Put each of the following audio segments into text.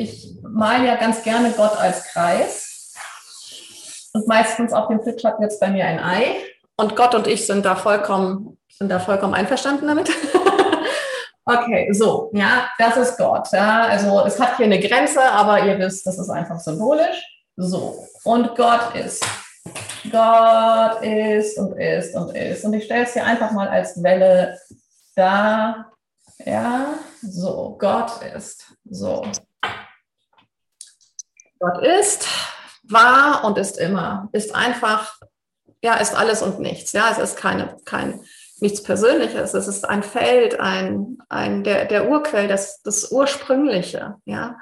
ich male ja ganz gerne Gott als Kreis. Und meistens auf dem Flipchart jetzt bei mir ein Ei. Und Gott und ich sind da vollkommen, sind da vollkommen einverstanden damit. okay, so, ja, das ist Gott. Ja, also es hat hier eine Grenze, aber ihr wisst, das ist einfach symbolisch. So, und Gott ist. Gott ist und ist und ist. Und ich stelle es hier einfach mal als Welle da. Ja, so, Gott ist. So. Gott ist, war und ist immer. Ist einfach, ja, ist alles und nichts. Ja, es ist keine, kein, nichts Persönliches. Es ist ein Feld, ein, ein, der, der Urquell, das, das Ursprüngliche. Ja.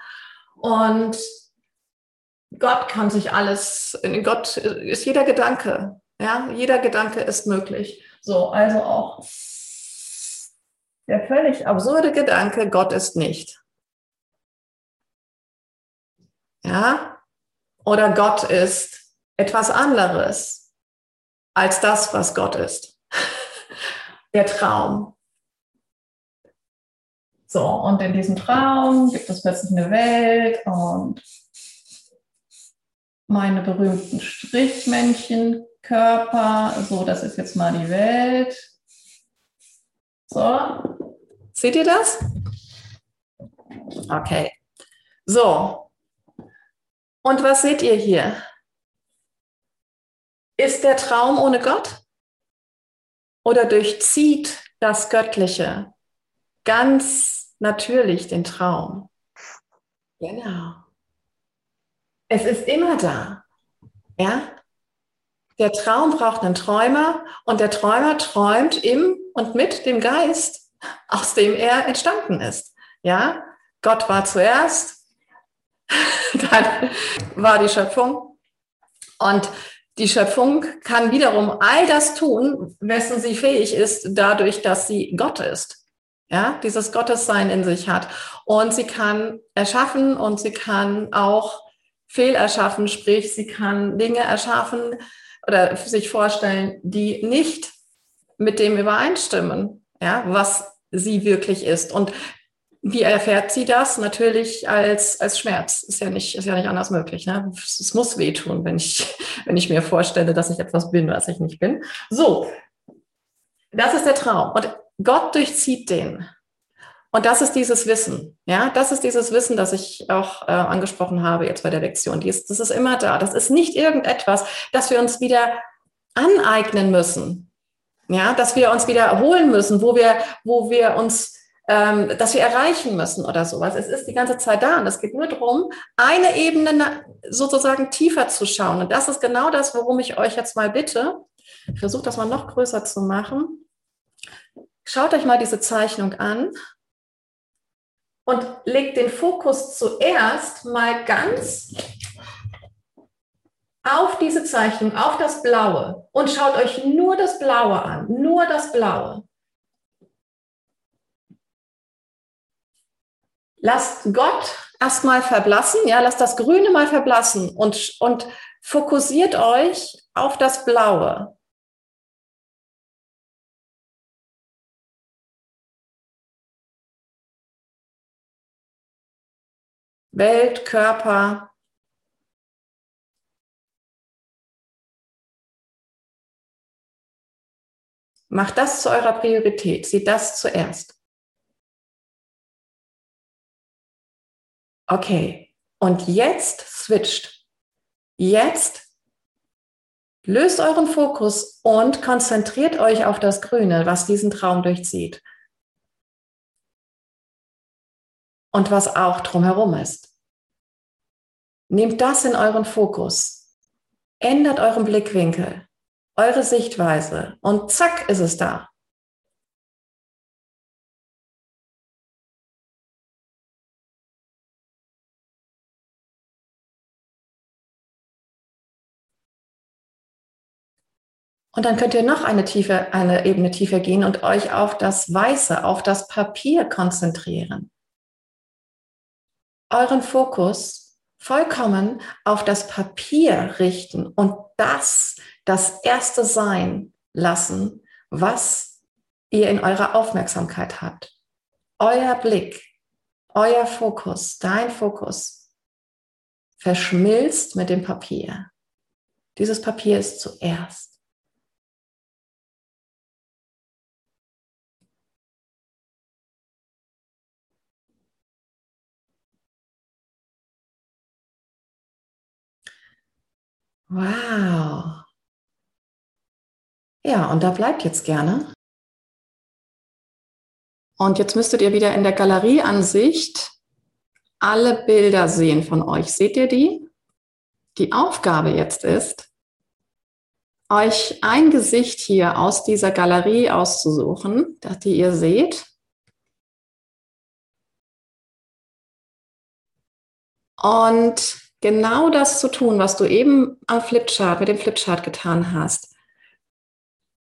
Und Gott kann sich alles, in Gott ist jeder Gedanke, ja, jeder Gedanke ist möglich. So, also auch der völlig absurde Gedanke, Gott ist nicht. Ja, oder Gott ist etwas anderes als das, was Gott ist. Der Traum. So, und in diesem Traum gibt es plötzlich eine Welt und meine berühmten Strichmännchtenkörper. So, das ist jetzt mal die Welt. So, seht ihr das? Okay. So. Und was seht ihr hier? Ist der Traum ohne Gott? Oder durchzieht das Göttliche ganz natürlich den Traum? Genau. Es ist immer da. Ja? Der Traum braucht einen Träumer und der Träumer träumt im und mit dem Geist, aus dem er entstanden ist. Ja? Gott war zuerst, dann war die Schöpfung und die Schöpfung kann wiederum all das tun, wessen sie fähig ist, dadurch, dass sie Gott ist. Ja, dieses Gottessein in sich hat. Und sie kann erschaffen und sie kann auch Fehlerschaffen, sprich, sie kann Dinge erschaffen oder sich vorstellen, die nicht mit dem übereinstimmen, ja, was sie wirklich ist. Und wie erfährt sie das? Natürlich als, als Schmerz. Ist ja nicht, ist ja nicht anders möglich. Ne? Es muss wehtun, wenn ich, wenn ich mir vorstelle, dass ich etwas bin, was ich nicht bin. So. Das ist der Traum. Und Gott durchzieht den. Und das ist dieses Wissen. Ja, das ist dieses Wissen, das ich auch äh, angesprochen habe jetzt bei der Lektion. Die ist, das ist immer da. Das ist nicht irgendetwas, das wir uns wieder aneignen müssen. Ja, dass wir uns wieder erholen müssen, wo wir, wo wir uns, ähm, dass wir erreichen müssen oder sowas. Es ist die ganze Zeit da und es geht nur darum, eine Ebene sozusagen tiefer zu schauen. Und das ist genau das, worum ich euch jetzt mal bitte. Ich versuche das mal noch größer zu machen. Schaut euch mal diese Zeichnung an und legt den Fokus zuerst mal ganz auf diese Zeichnung, auf das Blaue und schaut euch nur das Blaue an, nur das Blaue. Lasst Gott erstmal verblassen, ja, lasst das Grüne mal verblassen und, und fokussiert euch auf das Blaue. Welt, Körper. Macht das zu eurer Priorität. Seht das zuerst. Okay. Und jetzt switcht. Jetzt löst euren Fokus und konzentriert euch auf das Grüne, was diesen Traum durchzieht. Und was auch drumherum ist. Nehmt das in euren Fokus. Ändert euren Blickwinkel, eure Sichtweise und zack ist es da. Und dann könnt ihr noch eine, tiefe, eine Ebene tiefer gehen und euch auf das Weiße, auf das Papier konzentrieren. Euren Fokus vollkommen auf das Papier richten und das das erste sein lassen, was ihr in eurer Aufmerksamkeit habt. Euer Blick euer Fokus, dein Fokus verschmilzt mit dem Papier. Dieses Papier ist zuerst. Wow. Ja, und da bleibt jetzt gerne. Und jetzt müsstet ihr wieder in der Galerieansicht alle Bilder sehen von euch. Seht ihr die? Die Aufgabe jetzt ist, euch ein Gesicht hier aus dieser Galerie auszusuchen, das die ihr seht. Und genau das zu tun, was du eben am Flipchart, mit dem Flipchart getan hast.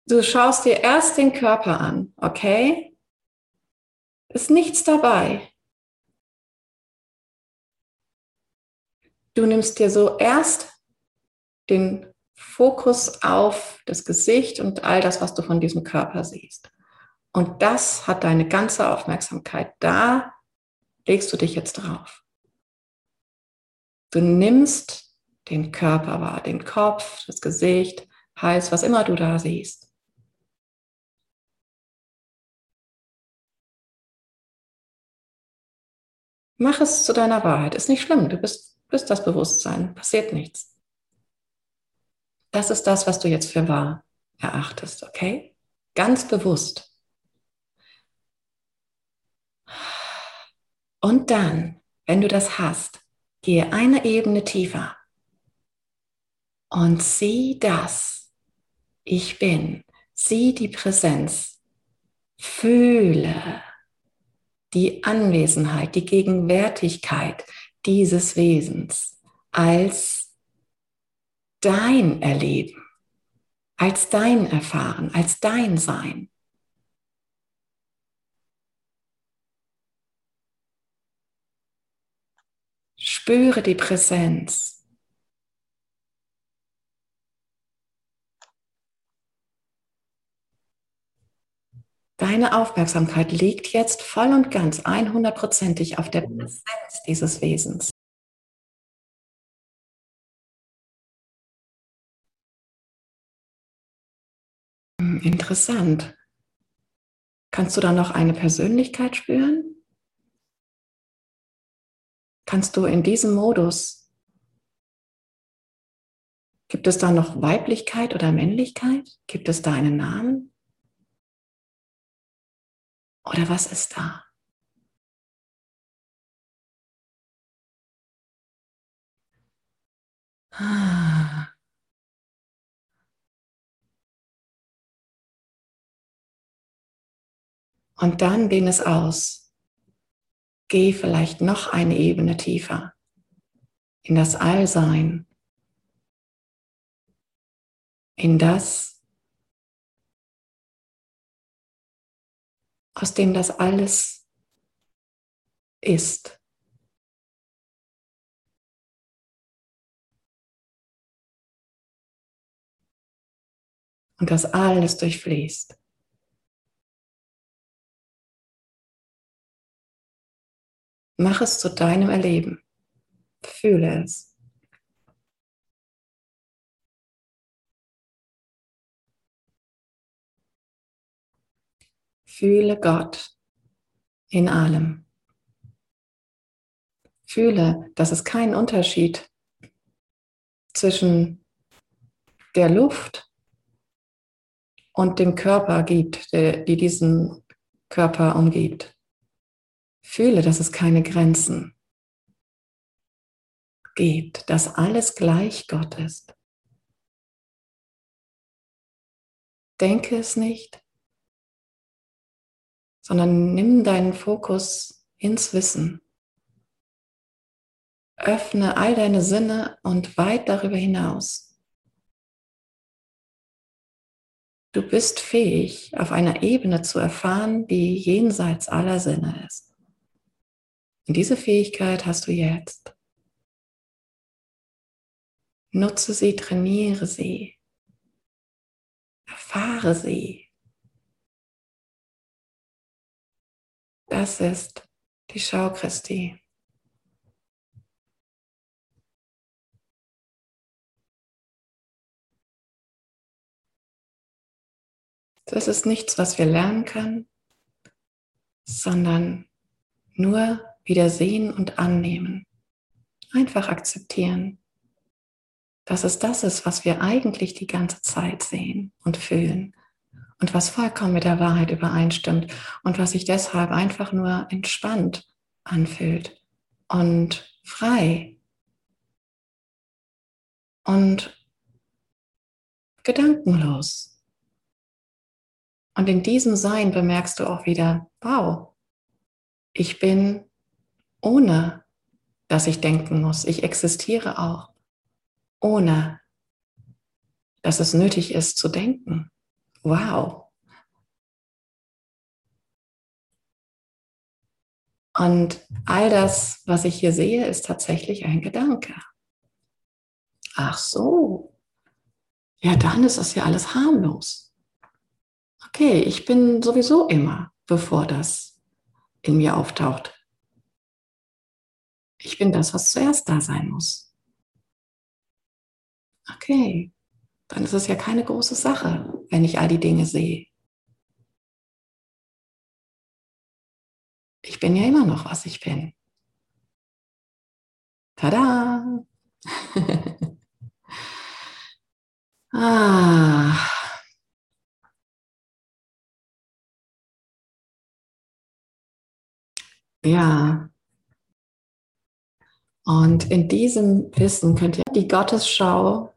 Du schaust dir erst den Körper an, okay? Ist nichts dabei. Du nimmst dir so erst den Fokus auf das Gesicht und all das, was du von diesem Körper siehst. Und das hat deine ganze Aufmerksamkeit. Da legst du dich jetzt drauf. Du nimmst den Körper wahr, den Kopf, das Gesicht, Hals, was immer du da siehst. Mach es zu deiner Wahrheit. Ist nicht schlimm. Du bist, bist das Bewusstsein. Passiert nichts. Das ist das, was du jetzt für wahr erachtest, okay? Ganz bewusst. Und dann, wenn du das hast, gehe eine Ebene tiefer und sieh das. Ich bin. Sieh die Präsenz. Fühle die Anwesenheit, die Gegenwärtigkeit dieses Wesens als dein Erleben, als dein Erfahren, als dein Sein. Spüre die Präsenz. Deine Aufmerksamkeit liegt jetzt voll und ganz 100%ig auf der Präsenz dieses Wesens. Hm, interessant. Kannst du da noch eine Persönlichkeit spüren? Kannst du in diesem Modus, gibt es da noch Weiblichkeit oder Männlichkeit? Gibt es da einen Namen? Oder was ist da? Ah. Und dann dehn es aus. Geh vielleicht noch eine Ebene tiefer in das Allsein, in das, aus dem das alles ist. Und das alles durchfließt. Mach es zu deinem Erleben. Fühle es. Fühle Gott in allem. Fühle, dass es keinen Unterschied zwischen der Luft und dem Körper gibt, der, die diesen Körper umgibt. Fühle, dass es keine Grenzen gibt, dass alles gleich Gott ist. Denke es nicht, sondern nimm deinen Fokus ins Wissen. Öffne all deine Sinne und weit darüber hinaus. Du bist fähig, auf einer Ebene zu erfahren, die jenseits aller Sinne ist. Und diese Fähigkeit hast du jetzt. Nutze sie, trainiere sie, erfahre sie. Das ist die Schau Christi. Das ist nichts, was wir lernen können, sondern nur wieder sehen und annehmen. Einfach akzeptieren, dass es das ist, was wir eigentlich die ganze Zeit sehen und fühlen und was vollkommen mit der Wahrheit übereinstimmt und was sich deshalb einfach nur entspannt anfühlt und frei und gedankenlos. Und in diesem Sein bemerkst du auch wieder, wow, ich bin ohne, dass ich denken muss. Ich existiere auch ohne, dass es nötig ist zu denken. Wow. Und all das, was ich hier sehe, ist tatsächlich ein Gedanke. Ach so. Ja, dann ist das ja alles harmlos okay, ich bin sowieso immer, bevor das in mir auftaucht. Ich bin das, was zuerst da sein muss. Okay, dann ist es ja keine große Sache, wenn ich all die Dinge sehe. Ich bin ja immer noch, was ich bin. Tada! ah. Ja. Und in diesem Wissen könnt ihr die Gottesschau,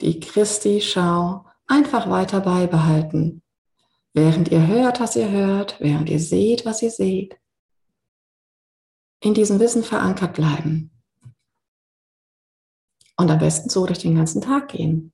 die Christi-Schau einfach weiter beibehalten. Während ihr hört, was ihr hört, während ihr seht, was ihr seht. In diesem Wissen verankert bleiben. Und am besten so durch den ganzen Tag gehen.